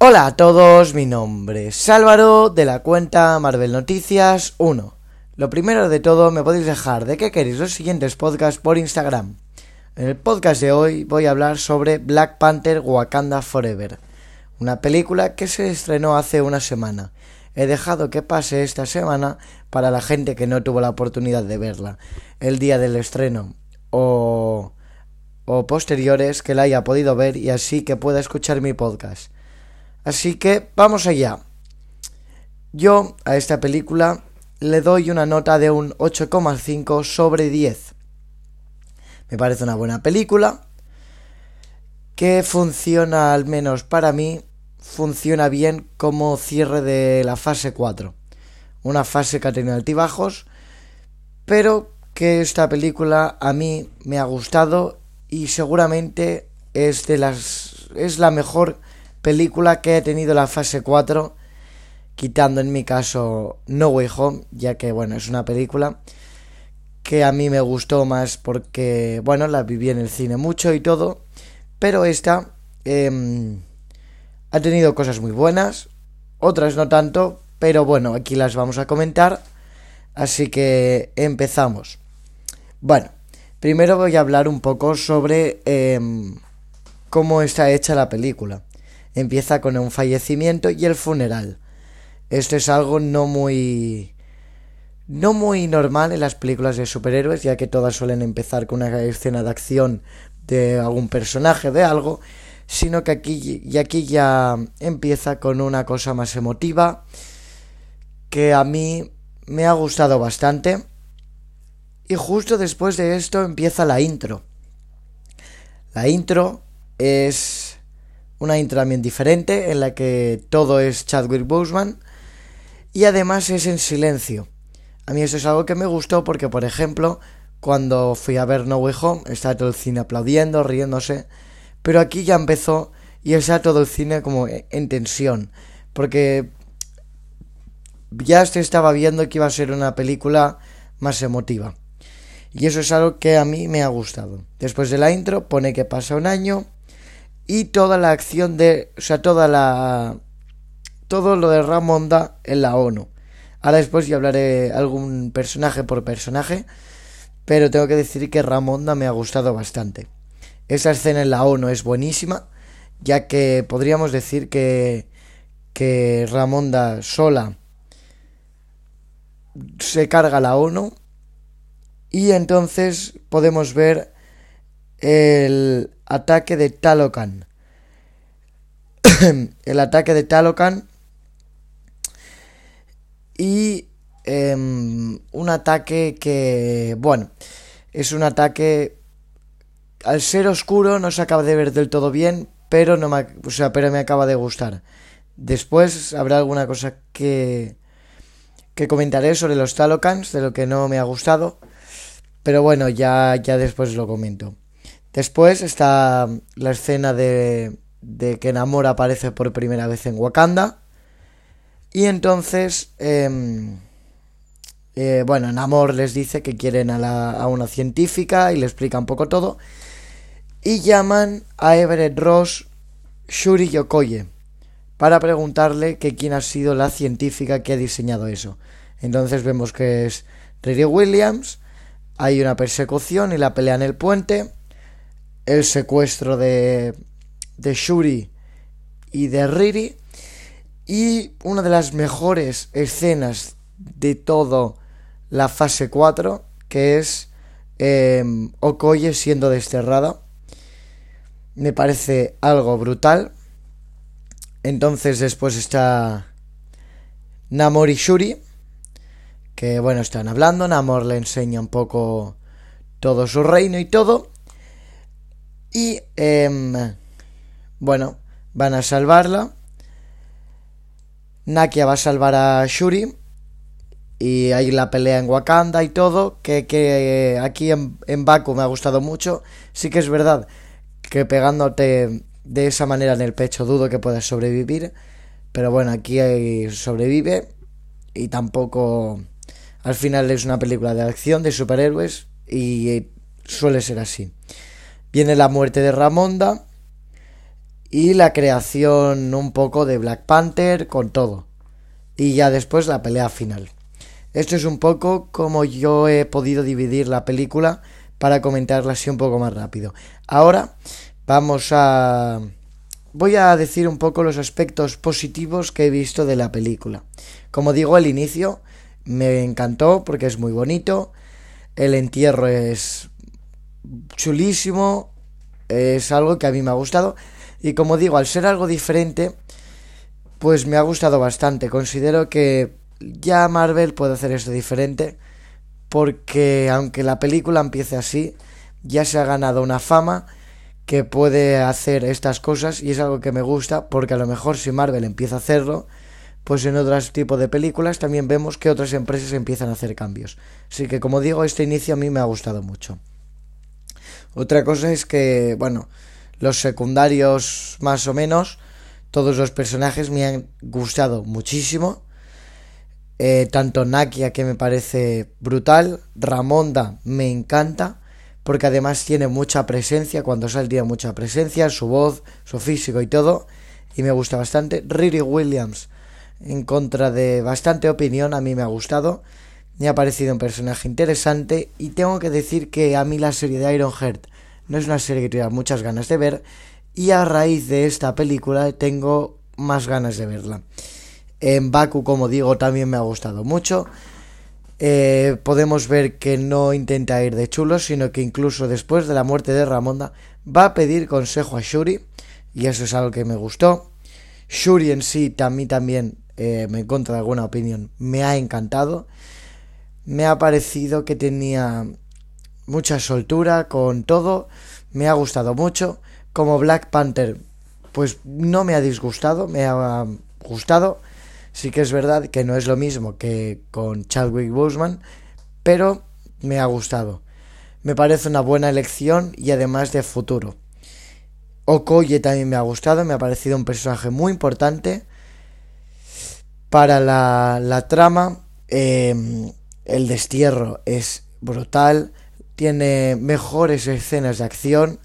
Hola a todos, mi nombre es Álvaro de la cuenta Marvel Noticias 1. Lo primero de todo, me podéis dejar de qué queréis los siguientes podcasts por Instagram. En el podcast de hoy voy a hablar sobre Black Panther Wakanda Forever, una película que se estrenó hace una semana. He dejado que pase esta semana para la gente que no tuvo la oportunidad de verla el día del estreno o, o posteriores que la haya podido ver y así que pueda escuchar mi podcast. Así que vamos allá. Yo a esta película le doy una nota de un 8,5 sobre 10. Me parece una buena película que funciona al menos para mí, funciona bien como cierre de la fase 4. Una fase que ha tenido altibajos, pero que esta película a mí me ha gustado y seguramente es de las es la mejor película que he tenido la fase 4, quitando en mi caso No Way Home, ya que bueno, es una película que a mí me gustó más porque, bueno, la viví en el cine mucho y todo, pero esta eh, ha tenido cosas muy buenas, otras no tanto, pero bueno, aquí las vamos a comentar, así que empezamos. Bueno, primero voy a hablar un poco sobre eh, cómo está hecha la película empieza con un fallecimiento y el funeral. Esto es algo no muy no muy normal en las películas de superhéroes, ya que todas suelen empezar con una escena de acción de algún personaje, de algo, sino que aquí y aquí ya empieza con una cosa más emotiva que a mí me ha gustado bastante. Y justo después de esto empieza la intro. La intro es una intro también diferente en la que todo es Chadwick Boseman y además es en silencio. A mí eso es algo que me gustó porque, por ejemplo, cuando fui a ver No Way Home, estaba todo el cine aplaudiendo, riéndose, pero aquí ya empezó y está todo el cine como en tensión, porque ya se estaba viendo que iba a ser una película más emotiva. Y eso es algo que a mí me ha gustado. Después de la intro pone que pasa un año y toda la acción de, o sea, toda la todo lo de Ramonda en la ONU. Ahora después ya hablaré algún personaje por personaje, pero tengo que decir que Ramonda me ha gustado bastante. Esa escena en la ONU es buenísima, ya que podríamos decir que que Ramonda sola se carga la ONU y entonces podemos ver el ataque de Talocan. el ataque de Talocan. Y em, un ataque que, bueno, es un ataque... Al ser oscuro no se acaba de ver del todo bien, pero, no me, o sea, pero me acaba de gustar. Después habrá alguna cosa que, que comentaré sobre los Talocans, de lo que no me ha gustado. Pero bueno, ya, ya después lo comento. Después está la escena de, de que Namor aparece por primera vez en Wakanda. Y entonces, em, eh, bueno, Namor les dice que quieren a, a una científica y le explica un poco todo. Y llaman a Everett Ross Shuri Yokoye para preguntarle que quién ha sido la científica que ha diseñado eso. Entonces vemos que es Riri Williams, hay una persecución y la pelea en el puente el secuestro de, de Shuri y de Riri. Y una de las mejores escenas de todo la fase 4, que es em, Okoye siendo desterrada. Me parece algo brutal. Entonces después está Namor y Shuri, que bueno, están hablando. Namor le enseña un poco todo su reino y todo. Y, em, bueno, van a salvarla. Nakia va a salvar a Shuri. Y hay la pelea en Wakanda y todo. Que, que aquí en, en Baku me ha gustado mucho. Sí que es verdad que pegándote de esa manera en el pecho dudo que puedas sobrevivir. Pero bueno, aquí sobrevive. Y tampoco. Al final es una película de acción de superhéroes. Y suele ser así. Viene la muerte de Ramonda. y la creación un poco de Black Panther con todo. Y ya después la pelea final. Esto es un poco como yo he podido dividir la película para comentarla así un poco más rápido. Ahora vamos a... Voy a decir un poco los aspectos positivos que he visto de la película. Como digo, el inicio me encantó porque es muy bonito. El entierro es chulísimo. Es algo que a mí me ha gustado. Y como digo, al ser algo diferente, pues me ha gustado bastante. Considero que ya Marvel puede hacer esto diferente. Porque aunque la película empiece así, ya se ha ganado una fama que puede hacer estas cosas y es algo que me gusta porque a lo mejor si Marvel empieza a hacerlo, pues en otros tipos de películas también vemos que otras empresas empiezan a hacer cambios. Así que como digo, este inicio a mí me ha gustado mucho. Otra cosa es que, bueno, los secundarios más o menos, todos los personajes me han gustado muchísimo. Eh, tanto Nakia que me parece brutal, Ramonda me encanta, porque además tiene mucha presencia, cuando sale tiene mucha presencia, su voz, su físico y todo, y me gusta bastante. Riri Williams, en contra de bastante opinión, a mí me ha gustado, me ha parecido un personaje interesante, y tengo que decir que a mí la serie de Ironheart no es una serie que tenga muchas ganas de ver y a raíz de esta película tengo más ganas de verla. En Baku, como digo, también me ha gustado mucho. Eh, podemos ver que no intenta ir de chulo, sino que incluso después de la muerte de Ramonda va a pedir consejo a Shuri y eso es algo que me gustó. Shuri en sí, a mí también eh, me encuentro alguna opinión, me ha encantado. Me ha parecido que tenía mucha soltura con todo, me ha gustado mucho. Como Black Panther, pues no me ha disgustado, me ha gustado. Sí que es verdad que no es lo mismo que con Chadwick Boseman, pero me ha gustado. Me parece una buena elección y además de futuro. Okoye también me ha gustado, me ha parecido un personaje muy importante para la, la trama. Eh, el destierro es brutal tiene mejores escenas de acción,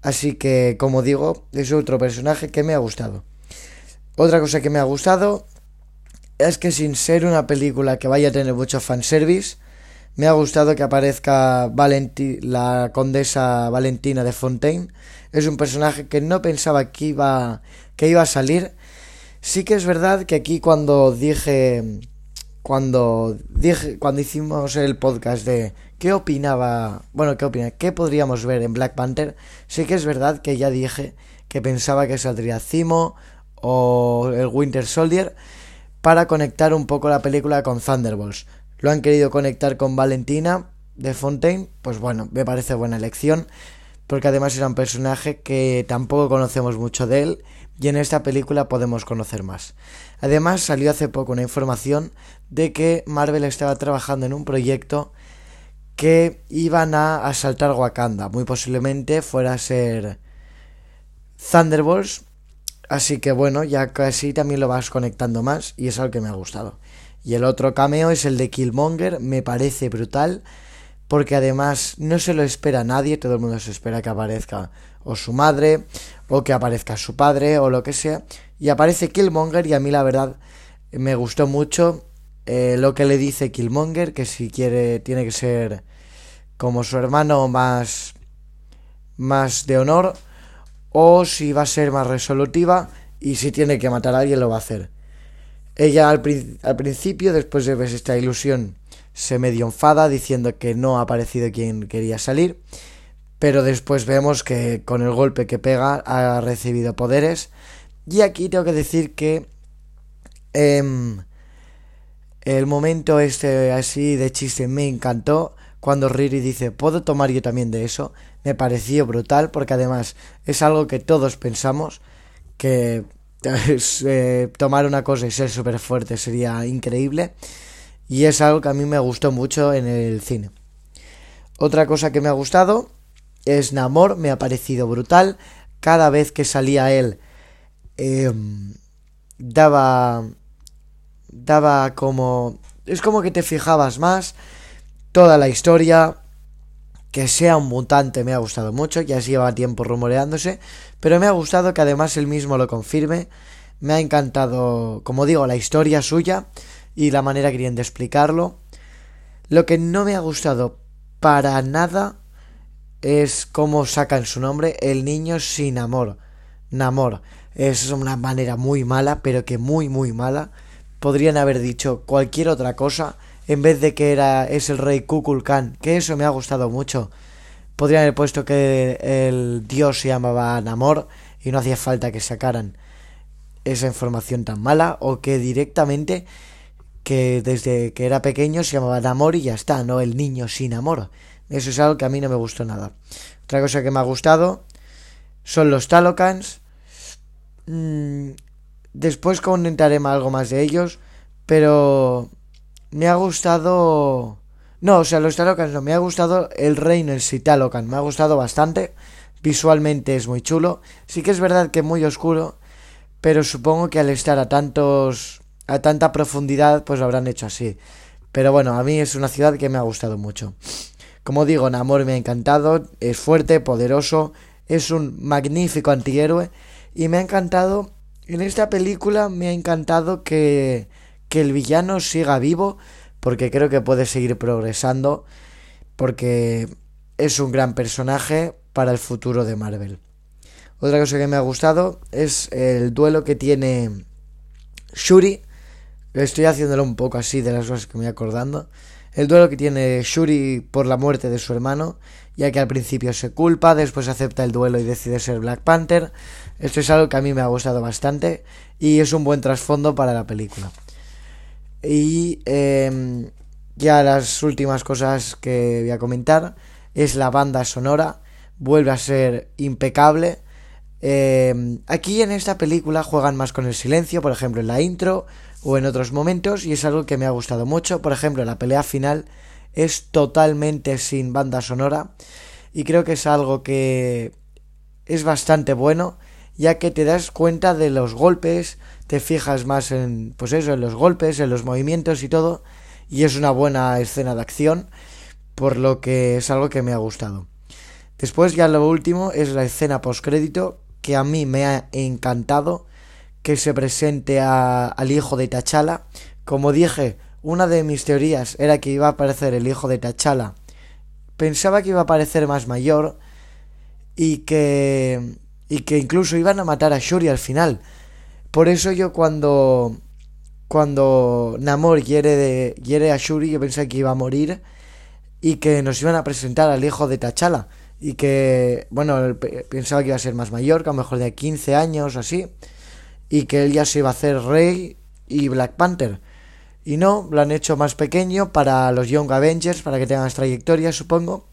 así que como digo, es otro personaje que me ha gustado. Otra cosa que me ha gustado es que sin ser una película que vaya a tener mucho fanservice, me ha gustado que aparezca la condesa Valentina de Fontaine. Es un personaje que no pensaba que iba, que iba a salir. Sí que es verdad que aquí cuando dije cuando dije cuando hicimos el podcast de qué opinaba, bueno, qué opina, qué podríamos ver en Black Panther, sí que es verdad que ya dije que pensaba que saldría Zimo o el Winter Soldier para conectar un poco la película con Thunderbolts. Lo han querido conectar con Valentina de Fontaine, pues bueno, me parece buena elección, porque además era un personaje que tampoco conocemos mucho de él y en esta película podemos conocer más. Además salió hace poco una información de que Marvel estaba trabajando en un proyecto que iban a asaltar Wakanda. Muy posiblemente fuera a ser Thunderbolts. Así que bueno, ya casi también lo vas conectando más y es algo que me ha gustado. Y el otro cameo es el de Killmonger, me parece brutal, porque además no se lo espera nadie, todo el mundo se espera que aparezca o su madre, o que aparezca su padre, o lo que sea. Y aparece Killmonger y a mí la verdad me gustó mucho eh, lo que le dice Killmonger, que si quiere tiene que ser como su hermano más, más de honor, o si va a ser más resolutiva y si tiene que matar a alguien lo va a hacer. Ella al, al principio, después de ver esta ilusión, se medio enfada diciendo que no ha aparecido quien quería salir, pero después vemos que con el golpe que pega ha recibido poderes. Y aquí tengo que decir que eh, el momento este así de chiste me encantó cuando Riri dice, ¿puedo tomar yo también de eso? Me pareció brutal porque además es algo que todos pensamos que eh, tomar una cosa y ser súper fuerte sería increíble y es algo que a mí me gustó mucho en el cine. Otra cosa que me ha gustado es Namor, me ha parecido brutal. Cada vez que salía él em, daba daba como... Es como que te fijabas más toda la historia, que sea un mutante me ha gustado mucho, ya se lleva tiempo rumoreándose, pero me ha gustado que además él mismo lo confirme. Me ha encantado, como digo, la historia suya y la manera que tienen de explicarlo. Lo que no me ha gustado para nada es cómo sacan su nombre, el niño sin amor. Namor. Es una manera muy mala, pero que muy, muy mala. Podrían haber dicho cualquier otra cosa en vez de que era es el rey Kukulkan, que eso me ha gustado mucho. Podrían haber puesto que el dios se llamaba Namor y no hacía falta que sacaran esa información tan mala o que directamente que desde que era pequeño se llamaba Namor y ya está, no el niño sin amor. Eso es algo que a mí no me gustó nada. Otra cosa que me ha gustado son los Talokans. Mm, después comentaré algo más de ellos, pero me ha gustado... No, o sea, los Talokans no, me ha gustado el reino en sí, Talocan, me ha gustado bastante. Visualmente es muy chulo. Sí que es verdad que muy oscuro, pero supongo que al estar a tantos... a tanta profundidad, pues lo habrán hecho así. Pero bueno, a mí es una ciudad que me ha gustado mucho. Como digo, Namor me ha encantado, es fuerte, poderoso, es un magnífico antihéroe y me ha encantado, en esta película me ha encantado que que el villano siga vivo, porque creo que puede seguir progresando, porque es un gran personaje para el futuro de Marvel. Otra cosa que me ha gustado es el duelo que tiene Shuri. Estoy haciéndolo un poco así de las cosas que me voy acordando. El duelo que tiene Shuri por la muerte de su hermano, ya que al principio se culpa, después acepta el duelo y decide ser Black Panther. Esto es algo que a mí me ha gustado bastante y es un buen trasfondo para la película. Y em, ya las últimas cosas que voy a comentar es la banda sonora. Vuelve a ser impecable. Em, aquí en esta película juegan más con el silencio, por ejemplo en la intro o en otros momentos, y es algo que me ha gustado mucho. Por ejemplo, la pelea final es totalmente sin banda sonora, y creo que es algo que es bastante bueno, ya que te das cuenta de los golpes, te fijas más en, pues eso, en los golpes, en los movimientos y todo, y es una buena escena de acción, por lo que es algo que me ha gustado. Después ya lo último es la escena postcrédito, que a mí me ha encantado, que se presente al hijo de Tachala. Como dije, una de mis teorías era que iba a aparecer el hijo de Tachala. Pensaba que iba a aparecer más mayor y que y que incluso iban a matar a Shuri al final. Por eso yo cuando cuando Namor hiere a Shuri yo pensé que iba a morir y que nos iban a presentar al hijo de T'Challa y que bueno, pensaba que iba a ser más mayor, que a lo mejor de 15 años o así y que él ya se iba a hacer rey y Black Panther. Y no, lo han hecho más pequeño para los Young Avengers, para que tengan más trayectoria, supongo.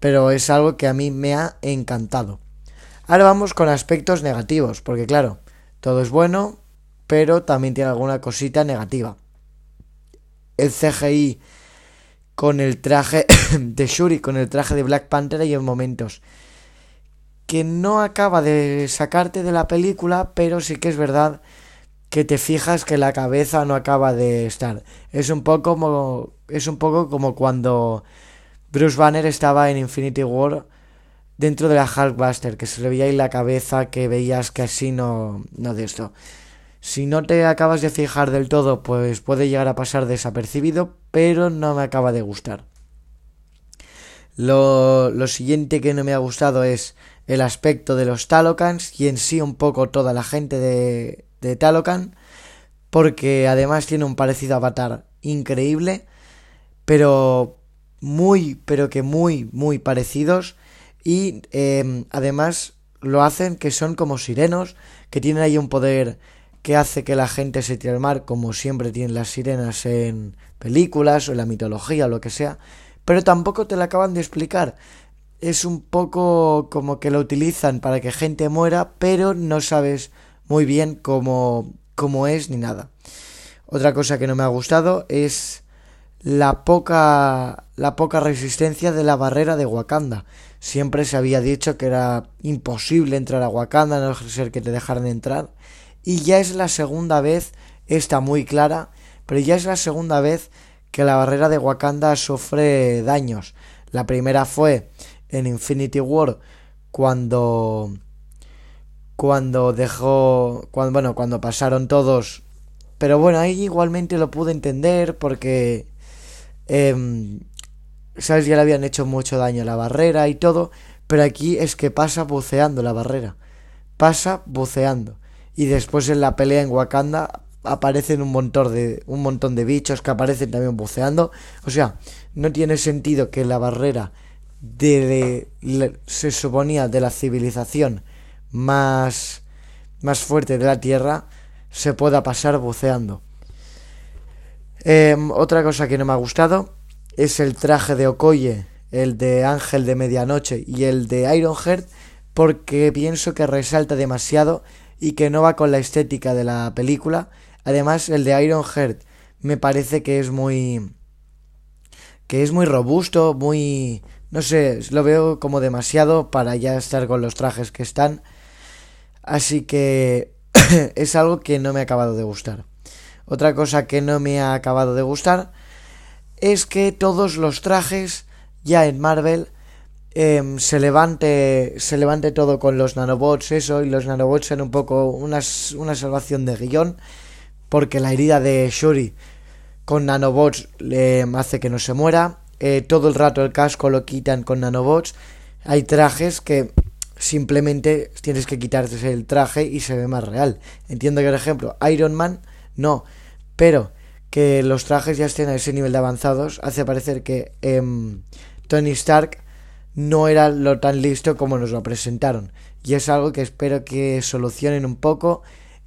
Pero es algo que a mí me ha encantado. Ahora vamos con aspectos negativos, porque claro, todo es bueno, pero también tiene alguna cosita negativa. El CGI con el traje de Shuri, con el traje de Black Panther, hay momentos que no acaba de sacarte de la película, pero sí que es verdad que te fijas que la cabeza no acaba de estar. Es un poco como es un poco como cuando Bruce Banner estaba en Infinity War dentro de la Hulkbuster, que se le veía ahí la cabeza, que veías que así no, no de esto. Si no te acabas de fijar del todo, pues puede llegar a pasar desapercibido, pero no me acaba de gustar. Lo, lo siguiente que no me ha gustado es el aspecto de los Talokans y en sí un poco toda la gente de, de Talocan, porque además tiene un parecido avatar increíble, pero muy, pero que muy, muy parecidos y em, además lo hacen que son como sirenos, que tienen ahí un poder que hace que la gente se tire al mar, como siempre tienen las sirenas en películas o en la mitología o lo que sea, pero tampoco te lo acaban de explicar. Es un poco como que lo utilizan para que gente muera, pero no sabes muy bien cómo, cómo es ni nada. Otra cosa que no me ha gustado es la poca la poca resistencia de la barrera de Wakanda. Siempre se había dicho que era imposible entrar a Wakanda, no ser que te dejaran entrar. Y ya es la segunda vez, está muy clara, pero ya es la segunda vez que la barrera de Wakanda sufre daños. La primera fue en Infinity War cuando cuando dejó cuando bueno cuando pasaron todos. Pero bueno ahí igualmente lo pude entender porque em, sabes ya le habían hecho mucho daño a la barrera y todo pero aquí es que pasa buceando la barrera. Pasa buceando. Y después en la pelea en Wakanda aparecen un montón de un montón de bichos que aparecen también buceando. O sea no tiene sentido que la barrera de, se suponía de la civilización más más fuerte de la tierra se pueda pasar buceando em, otra cosa que no me ha gustado es el traje de Okoye el de Ángel de Medianoche y el de Ironheart porque pienso que resalta demasiado y que no va con la estética de la película Además, el de Iron Heart me parece que es muy. que es muy robusto, muy. No sé, lo veo como demasiado para ya estar con los trajes que están. Así que. es algo que no me ha acabado de gustar. Otra cosa que no me ha acabado de gustar es que todos los trajes ya en Marvel em, se levante se levante todo con los nanobots eso y los nanobots sean un poco una, una salvación de guion porque la herida de Shuri con nanobots le hace que no se muera. Eh, todo el rato el casco lo quitan con nanobots. Hay trajes que simplemente tienes que quitarte el traje y se ve más real. Entiendo que, por ejemplo, Iron Man no, pero que los trajes ya estén a ese nivel de avanzados hace parecer que em, Tony Stark no era lo tan listo como nos lo presentaron. Y es algo que espero que solucionen un poco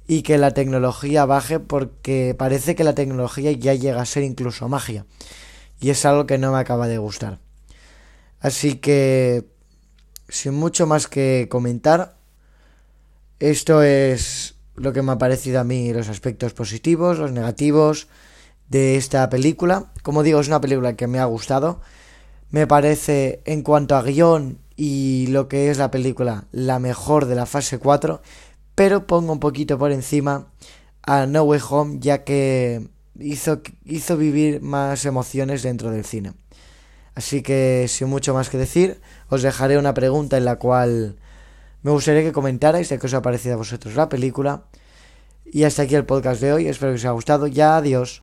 y que la tecnología baje porque parece que la tecnología ya llega a ser incluso magia. Y es algo que no me acaba de gustar. Así que, sin mucho más que comentar, esto es lo que me ha parecido a mí los aspectos positivos, los negativos de esta película. Como digo, es una película que me ha gustado. Me parece, en cuanto a guion y lo que es la película, la mejor de la fase 4 pero pongo un poquito por encima a No Way Home ya que hizo, hizo vivir más emociones dentro del cine. Así que sin mucho más que decir, os dejaré una pregunta en la cual me gustaría que comentarais de qué os ha parecido a vosotros la película. Y hasta aquí el podcast de hoy, espero que os haya gustado. Ya, adiós.